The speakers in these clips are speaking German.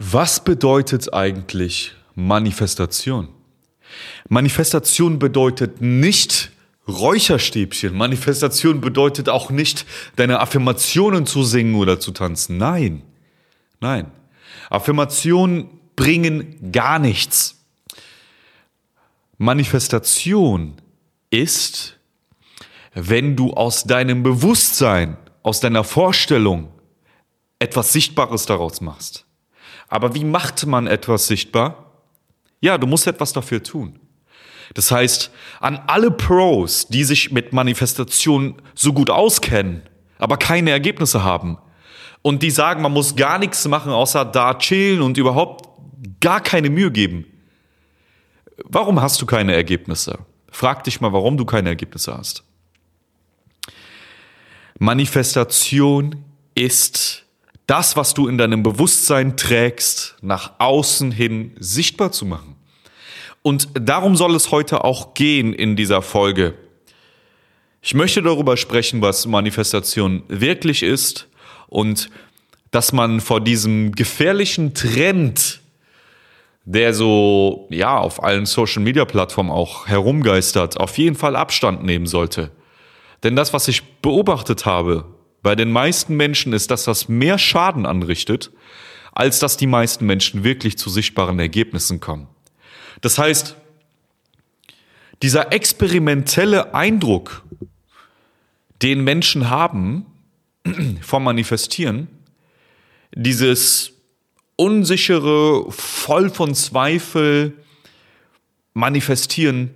Was bedeutet eigentlich Manifestation? Manifestation bedeutet nicht Räucherstäbchen. Manifestation bedeutet auch nicht, deine Affirmationen zu singen oder zu tanzen. Nein, nein. Affirmationen bringen gar nichts. Manifestation ist, wenn du aus deinem Bewusstsein, aus deiner Vorstellung etwas Sichtbares daraus machst. Aber wie macht man etwas sichtbar? Ja, du musst etwas dafür tun. Das heißt, an alle Pros, die sich mit Manifestation so gut auskennen, aber keine Ergebnisse haben und die sagen, man muss gar nichts machen, außer da chillen und überhaupt gar keine Mühe geben. Warum hast du keine Ergebnisse? Frag dich mal, warum du keine Ergebnisse hast. Manifestation ist das, was du in deinem Bewusstsein trägst, nach außen hin sichtbar zu machen. Und darum soll es heute auch gehen in dieser Folge. Ich möchte darüber sprechen, was Manifestation wirklich ist und dass man vor diesem gefährlichen Trend, der so, ja, auf allen Social Media Plattformen auch herumgeistert, auf jeden Fall Abstand nehmen sollte. Denn das, was ich beobachtet habe, bei den meisten Menschen ist, das mehr Schaden anrichtet, als dass die meisten Menschen wirklich zu sichtbaren Ergebnissen kommen. Das heißt, dieser experimentelle Eindruck, den Menschen haben vom Manifestieren, dieses unsichere, voll von Zweifel Manifestieren,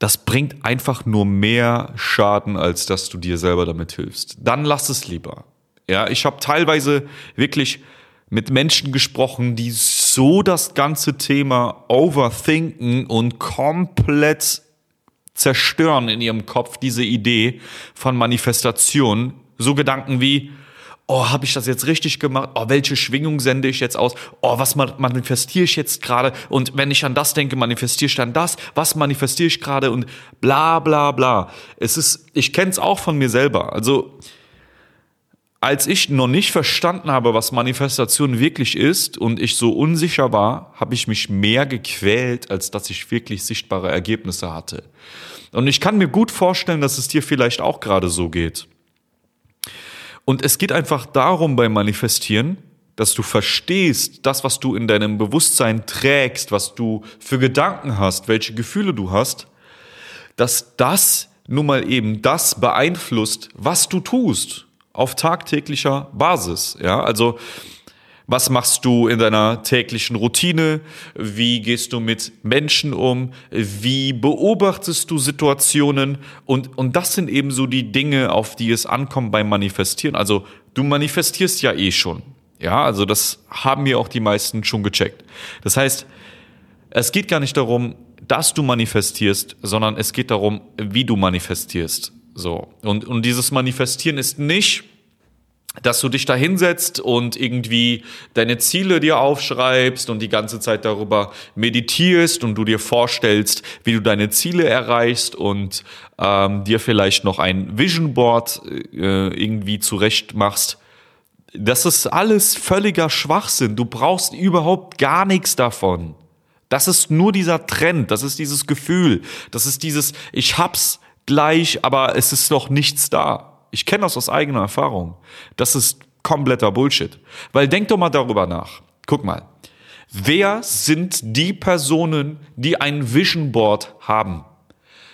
das bringt einfach nur mehr Schaden, als dass du dir selber damit hilfst. Dann lass es lieber. Ja, ich habe teilweise wirklich mit Menschen gesprochen, die so das ganze Thema overthinken und komplett zerstören in ihrem Kopf diese Idee von Manifestation. So Gedanken wie, oh, habe ich das jetzt richtig gemacht? Oh, welche Schwingung sende ich jetzt aus? Oh, was manifestiere ich jetzt gerade? Und wenn ich an das denke, manifestiere ich dann das? Was manifestiere ich gerade? Und bla bla bla. Es ist, ich kenne es auch von mir selber. Also als ich noch nicht verstanden habe, was Manifestation wirklich ist und ich so unsicher war, habe ich mich mehr gequält, als dass ich wirklich sichtbare Ergebnisse hatte. Und ich kann mir gut vorstellen, dass es dir vielleicht auch gerade so geht. Und es geht einfach darum beim Manifestieren, dass du verstehst, das, was du in deinem Bewusstsein trägst, was du für Gedanken hast, welche Gefühle du hast, dass das nun mal eben das beeinflusst, was du tust auf tagtäglicher Basis. Ja, also was machst du in deiner täglichen Routine? Wie gehst du mit Menschen um? Wie beobachtest du Situationen? Und, und das sind eben so die Dinge, auf die es ankommt beim Manifestieren. Also du manifestierst ja eh schon. Ja, also das haben mir auch die meisten schon gecheckt. Das heißt, es geht gar nicht darum, dass du manifestierst, sondern es geht darum, wie du manifestierst. So. Und, und dieses Manifestieren ist nicht, dass du dich da hinsetzt und irgendwie deine Ziele dir aufschreibst und die ganze Zeit darüber meditierst und du dir vorstellst, wie du deine Ziele erreichst und ähm, dir vielleicht noch ein Vision Board äh, irgendwie zurecht machst. Das ist alles völliger Schwachsinn. Du brauchst überhaupt gar nichts davon. Das ist nur dieser Trend, das ist dieses Gefühl, das ist dieses, ich hab's gleich, aber es ist noch nichts da. Ich kenne das aus eigener Erfahrung. Das ist kompletter Bullshit. Weil denk doch mal darüber nach. Guck mal. Wer sind die Personen, die ein Vision Board haben?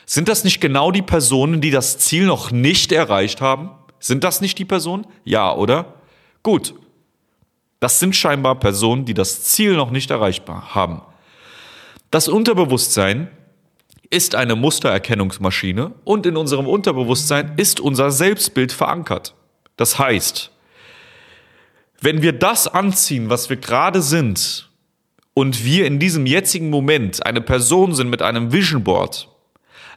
Sind das nicht genau die Personen, die das Ziel noch nicht erreicht haben? Sind das nicht die Personen? Ja, oder? Gut. Das sind scheinbar Personen, die das Ziel noch nicht erreichbar haben. Das Unterbewusstsein ist eine Mustererkennungsmaschine und in unserem Unterbewusstsein ist unser Selbstbild verankert. Das heißt, wenn wir das anziehen, was wir gerade sind, und wir in diesem jetzigen Moment eine Person sind mit einem Vision Board,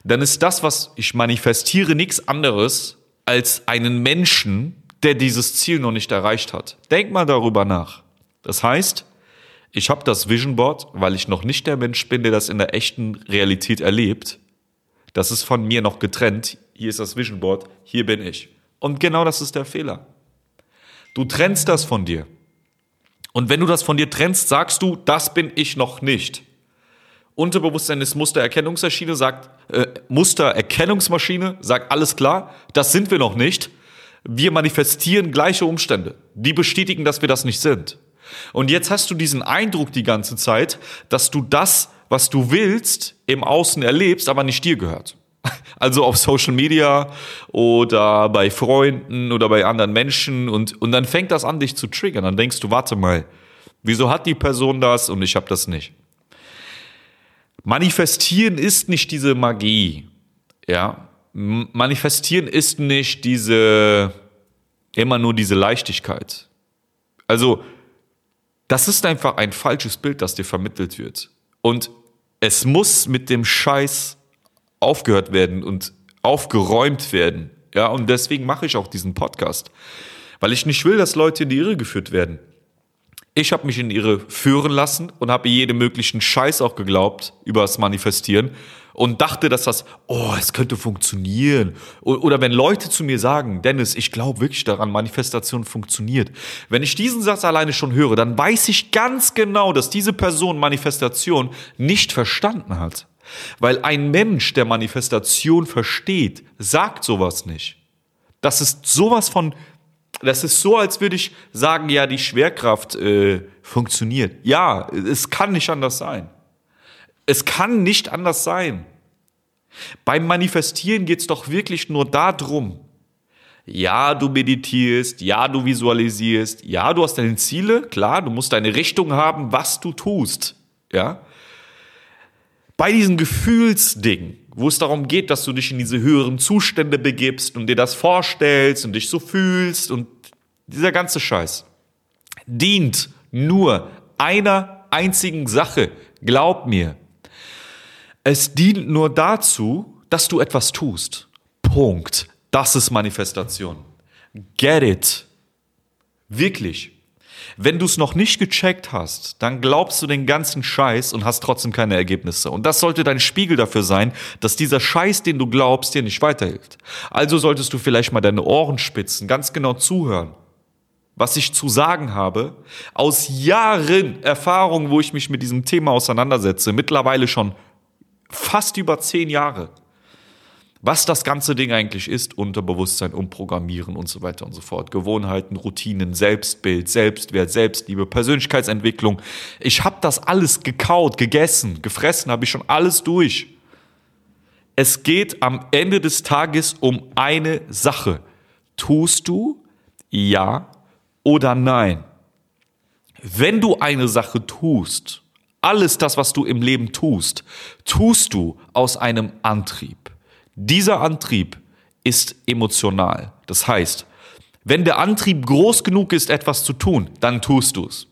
dann ist das, was ich manifestiere, nichts anderes als einen Menschen, der dieses Ziel noch nicht erreicht hat. Denk mal darüber nach. Das heißt, ich habe das Vision Board, weil ich noch nicht der Mensch bin, der das in der echten Realität erlebt. Das ist von mir noch getrennt. Hier ist das Vision Board, hier bin ich. Und genau das ist der Fehler. Du trennst das von dir. Und wenn du das von dir trennst, sagst du, das bin ich noch nicht. Unterbewusstsein ist Mustererkennungsmaschine, sagt, äh, Mustererkennungsmaschine, sagt alles klar, das sind wir noch nicht. Wir manifestieren gleiche Umstände, die bestätigen, dass wir das nicht sind. Und jetzt hast du diesen Eindruck die ganze Zeit, dass du das, was du willst, im Außen erlebst, aber nicht dir gehört. Also auf Social Media oder bei Freunden oder bei anderen Menschen und, und dann fängt das an, dich zu triggern. Dann denkst du, warte mal, wieso hat die Person das und ich habe das nicht? Manifestieren ist nicht diese Magie. Ja, manifestieren ist nicht diese immer nur diese Leichtigkeit. Also das ist einfach ein falsches Bild, das dir vermittelt wird. Und es muss mit dem Scheiß aufgehört werden und aufgeräumt werden. Ja, und deswegen mache ich auch diesen Podcast, weil ich nicht will, dass Leute in die Irre geführt werden. Ich habe mich in ihre führen lassen und habe jede möglichen Scheiß auch geglaubt über das Manifestieren und dachte, dass das, oh, es könnte funktionieren. Oder wenn Leute zu mir sagen, Dennis, ich glaube wirklich daran, Manifestation funktioniert. Wenn ich diesen Satz alleine schon höre, dann weiß ich ganz genau, dass diese Person Manifestation nicht verstanden hat. Weil ein Mensch, der Manifestation versteht, sagt sowas nicht. Das ist sowas von das ist so, als würde ich sagen, ja, die Schwerkraft äh, funktioniert. Ja, es kann nicht anders sein. Es kann nicht anders sein. Beim Manifestieren geht es doch wirklich nur darum, ja, du meditierst, ja, du visualisierst, ja, du hast deine Ziele, klar, du musst deine Richtung haben, was du tust, ja. Bei diesen Gefühlsdingen, wo es darum geht, dass du dich in diese höheren Zustände begibst und dir das vorstellst und dich so fühlst und dieser ganze Scheiß dient nur einer einzigen Sache. Glaub mir. Es dient nur dazu, dass du etwas tust. Punkt. Das ist Manifestation. Get it. Wirklich. Wenn du es noch nicht gecheckt hast, dann glaubst du den ganzen Scheiß und hast trotzdem keine Ergebnisse. Und das sollte dein Spiegel dafür sein, dass dieser Scheiß, den du glaubst, dir nicht weiterhilft. Also solltest du vielleicht mal deine Ohren spitzen, ganz genau zuhören was ich zu sagen habe, aus Jahren Erfahrung, wo ich mich mit diesem Thema auseinandersetze, mittlerweile schon fast über zehn Jahre was das ganze Ding eigentlich ist, Unterbewusstsein, Umprogrammieren und so weiter und so fort. Gewohnheiten, Routinen, Selbstbild, Selbstwert, Selbstliebe, Persönlichkeitsentwicklung. Ich habe das alles gekaut, gegessen, gefressen, habe ich schon alles durch. Es geht am Ende des Tages um eine Sache. Tust du ja oder nein? Wenn du eine Sache tust, alles das, was du im Leben tust, tust du aus einem Antrieb. Dieser Antrieb ist emotional. Das heißt, wenn der Antrieb groß genug ist, etwas zu tun, dann tust du es.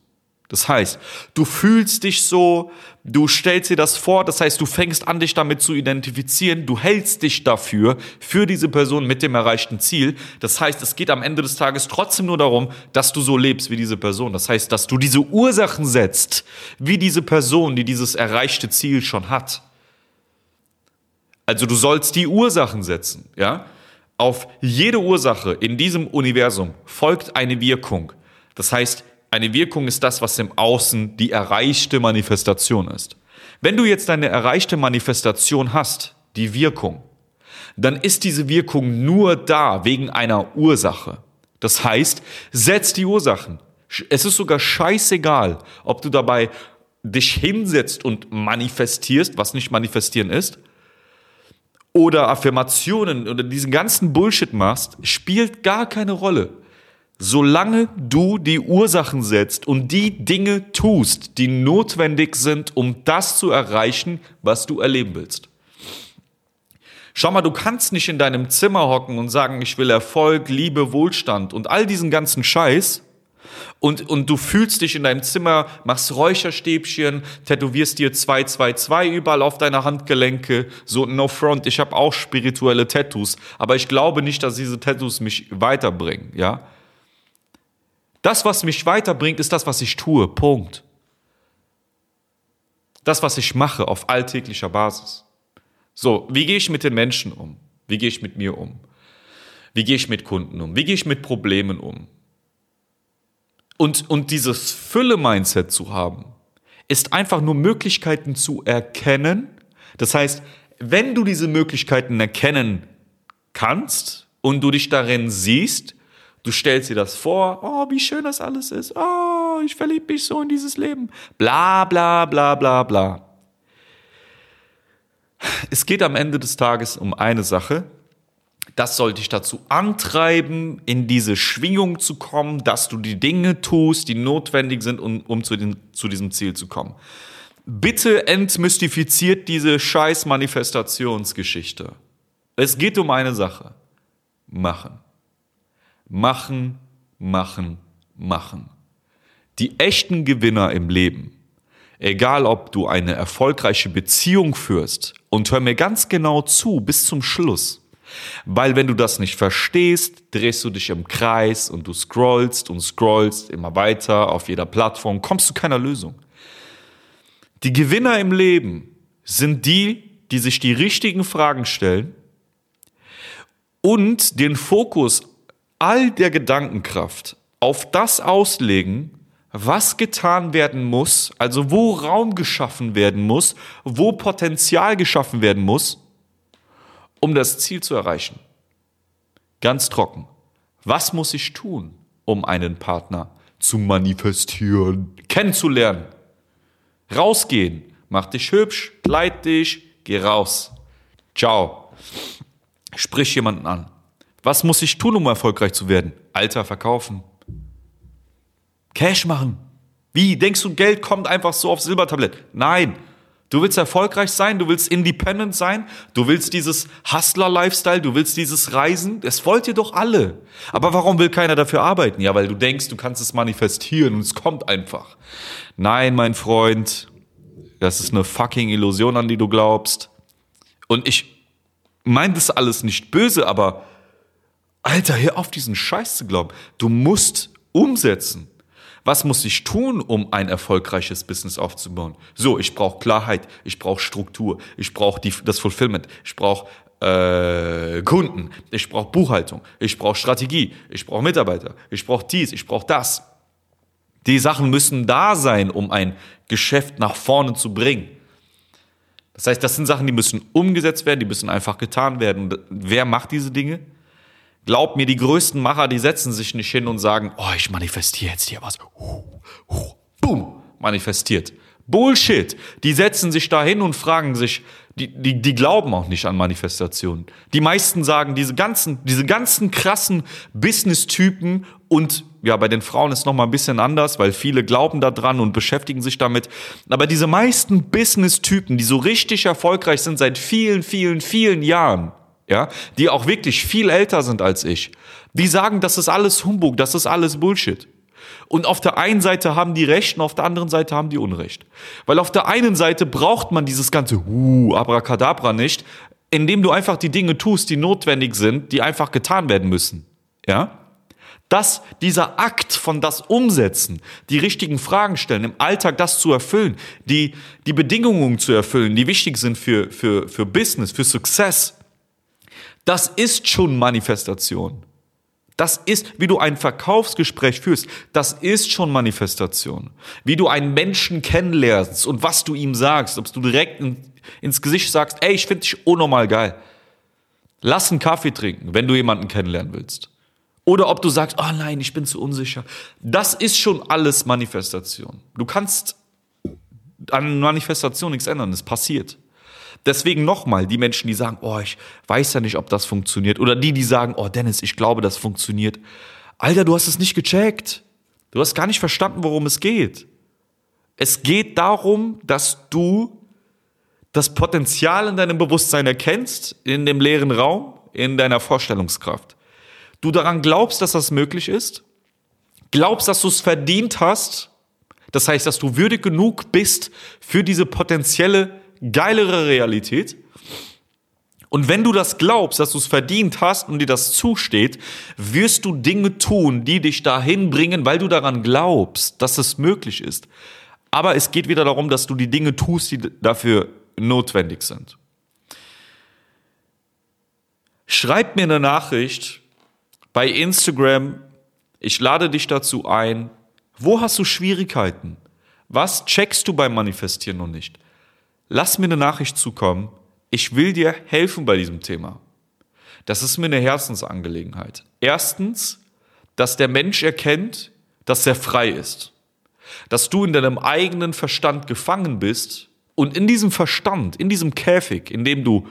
Das heißt, du fühlst dich so, du stellst dir das vor, das heißt, du fängst an, dich damit zu identifizieren, du hältst dich dafür, für diese Person mit dem erreichten Ziel. Das heißt, es geht am Ende des Tages trotzdem nur darum, dass du so lebst wie diese Person. Das heißt, dass du diese Ursachen setzt, wie diese Person, die dieses erreichte Ziel schon hat. Also du sollst die Ursachen setzen, ja? Auf jede Ursache in diesem Universum folgt eine Wirkung. Das heißt, eine Wirkung ist das, was im Außen die erreichte Manifestation ist. Wenn du jetzt eine erreichte Manifestation hast, die Wirkung, dann ist diese Wirkung nur da wegen einer Ursache. Das heißt, setz die Ursachen. Es ist sogar scheißegal, ob du dabei dich hinsetzt und manifestierst, was nicht manifestieren ist, oder Affirmationen oder diesen ganzen Bullshit machst, spielt gar keine Rolle. Solange du die Ursachen setzt und die Dinge tust, die notwendig sind, um das zu erreichen, was du erleben willst. Schau mal, du kannst nicht in deinem Zimmer hocken und sagen, ich will Erfolg, Liebe, Wohlstand und all diesen ganzen Scheiß und, und du fühlst dich in deinem Zimmer, machst Räucherstäbchen, tätowierst dir 222 überall auf deine Handgelenke, so no front, ich habe auch spirituelle Tattoos, aber ich glaube nicht, dass diese Tattoos mich weiterbringen, ja? Das, was mich weiterbringt, ist das, was ich tue, Punkt. Das, was ich mache auf alltäglicher Basis. So, wie gehe ich mit den Menschen um? Wie gehe ich mit mir um? Wie gehe ich mit Kunden um? Wie gehe ich mit Problemen um? Und, und dieses Fülle-Mindset zu haben, ist einfach nur Möglichkeiten zu erkennen. Das heißt, wenn du diese Möglichkeiten erkennen kannst und du dich darin siehst, du stellst dir das vor, oh, wie schön das alles ist, oh, ich verliebe mich so in dieses Leben, bla bla bla bla bla. Es geht am Ende des Tages um eine Sache, das soll dich dazu antreiben, in diese Schwingung zu kommen, dass du die Dinge tust, die notwendig sind, um, um zu, den, zu diesem Ziel zu kommen. Bitte entmystifiziert diese scheiß Manifestationsgeschichte. Es geht um eine Sache. Machen. Machen, machen, machen. Die echten Gewinner im Leben, egal ob du eine erfolgreiche Beziehung führst, und hör mir ganz genau zu bis zum Schluss, weil wenn du das nicht verstehst, drehst du dich im Kreis und du scrollst und scrollst immer weiter auf jeder Plattform, kommst zu keiner Lösung. Die Gewinner im Leben sind die, die sich die richtigen Fragen stellen und den Fokus all der Gedankenkraft auf das auslegen, was getan werden muss, also wo Raum geschaffen werden muss, wo Potenzial geschaffen werden muss, um das Ziel zu erreichen. Ganz trocken. Was muss ich tun, um einen Partner zu manifestieren, kennenzulernen? Rausgehen. Mach dich hübsch, kleid dich, geh raus. Ciao. Sprich jemanden an. Was muss ich tun, um erfolgreich zu werden? Alter verkaufen. Cash machen. Wie? Denkst du, Geld kommt einfach so aufs Silbertablett? Nein. Du willst erfolgreich sein, du willst independent sein, du willst dieses Hustler-Lifestyle, du willst dieses Reisen. Das wollt ihr doch alle. Aber warum will keiner dafür arbeiten? Ja, weil du denkst, du kannst es manifestieren und es kommt einfach. Nein, mein Freund, das ist eine fucking Illusion, an die du glaubst. Und ich meine das alles nicht böse, aber Alter, hör auf diesen Scheiß zu glauben. Du musst umsetzen. Was muss ich tun, um ein erfolgreiches Business aufzubauen? So, ich brauche Klarheit, ich brauche Struktur, ich brauche das Fulfillment, ich brauche äh, Kunden, ich brauche Buchhaltung, ich brauche Strategie, ich brauche Mitarbeiter, ich brauche dies, ich brauche das. Die Sachen müssen da sein, um ein Geschäft nach vorne zu bringen. Das heißt, das sind Sachen, die müssen umgesetzt werden, die müssen einfach getan werden. wer macht diese Dinge? Glaub mir, die größten Macher, die setzen sich nicht hin und sagen, oh, ich manifestiere jetzt hier was. Uh, uh, boom, manifestiert. Bullshit. Die setzen sich da hin und fragen sich, die, die, die glauben auch nicht an Manifestationen. Die meisten sagen, diese ganzen, diese ganzen krassen Business-Typen und ja, bei den Frauen ist noch mal ein bisschen anders, weil viele glauben da dran und beschäftigen sich damit. Aber diese meisten Business-Typen, die so richtig erfolgreich sind seit vielen, vielen, vielen Jahren, ja, die auch wirklich viel älter sind als ich, die sagen, das ist alles Humbug, das ist alles Bullshit. Und auf der einen Seite haben die Recht und auf der anderen Seite haben die Unrecht. Weil auf der einen Seite braucht man dieses ganze uh, Abracadabra nicht, indem du einfach die Dinge tust, die notwendig sind, die einfach getan werden müssen. Ja? dass dieser Akt von das Umsetzen, die richtigen Fragen stellen, im Alltag das zu erfüllen, die, die Bedingungen zu erfüllen, die wichtig sind für, für, für Business, für Success, das ist schon Manifestation. Das ist, wie du ein Verkaufsgespräch führst, das ist schon Manifestation. Wie du einen Menschen kennenlernst und was du ihm sagst, ob du direkt in, ins Gesicht sagst, ey, ich finde dich unnormal geil. Lass einen Kaffee trinken, wenn du jemanden kennenlernen willst. Oder ob du sagst, oh nein, ich bin zu unsicher. Das ist schon alles Manifestation. Du kannst an Manifestation nichts ändern, es passiert. Deswegen nochmal, die Menschen, die sagen, oh, ich weiß ja nicht, ob das funktioniert. Oder die, die sagen, oh, Dennis, ich glaube, das funktioniert. Alter, du hast es nicht gecheckt. Du hast gar nicht verstanden, worum es geht. Es geht darum, dass du das Potenzial in deinem Bewusstsein erkennst, in dem leeren Raum, in deiner Vorstellungskraft. Du daran glaubst, dass das möglich ist, glaubst, dass du es verdient hast, das heißt, dass du würdig genug bist für diese potenzielle geilere Realität. Und wenn du das glaubst, dass du es verdient hast und dir das zusteht, wirst du Dinge tun, die dich dahin bringen, weil du daran glaubst, dass es möglich ist. Aber es geht wieder darum, dass du die Dinge tust, die dafür notwendig sind. Schreib mir eine Nachricht bei Instagram. Ich lade dich dazu ein, Wo hast du Schwierigkeiten? Was checkst du beim Manifestieren noch nicht? Lass mir eine Nachricht zukommen. Ich will dir helfen bei diesem Thema. Das ist mir eine Herzensangelegenheit. Erstens, dass der Mensch erkennt, dass er frei ist. Dass du in deinem eigenen Verstand gefangen bist und in diesem Verstand, in diesem Käfig, in dem du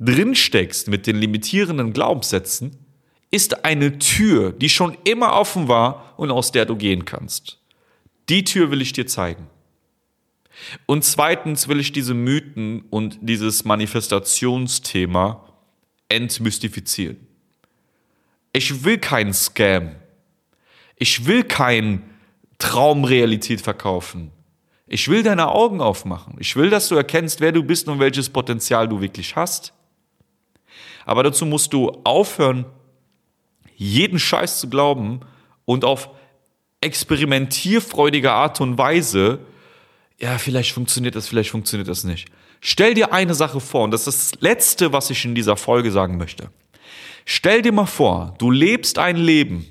drinsteckst mit den limitierenden Glaubenssätzen, ist eine Tür, die schon immer offen war und aus der du gehen kannst. Die Tür will ich dir zeigen. Und zweitens will ich diese Mythen und dieses Manifestationsthema entmystifizieren. Ich will keinen Scam. Ich will kein Traumrealität verkaufen. Ich will deine Augen aufmachen. Ich will, dass du erkennst, wer du bist und welches Potenzial du wirklich hast. Aber dazu musst du aufhören, jeden Scheiß zu glauben und auf experimentierfreudige Art und Weise, ja, vielleicht funktioniert das, vielleicht funktioniert das nicht. Stell dir eine Sache vor, und das ist das Letzte, was ich in dieser Folge sagen möchte. Stell dir mal vor, du lebst ein Leben,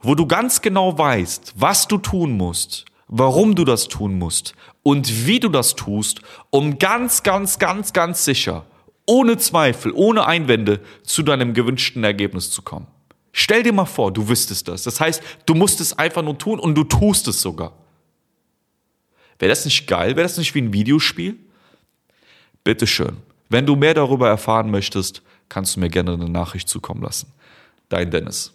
wo du ganz genau weißt, was du tun musst, warum du das tun musst und wie du das tust, um ganz, ganz, ganz, ganz sicher ohne Zweifel, ohne Einwände zu deinem gewünschten Ergebnis zu kommen. Stell dir mal vor, du wüsstest das. Das heißt, du musst es einfach nur tun und du tust es sogar. Wäre das nicht geil? Wäre das nicht wie ein Videospiel? Bitteschön. Wenn du mehr darüber erfahren möchtest, kannst du mir gerne eine Nachricht zukommen lassen. Dein Dennis.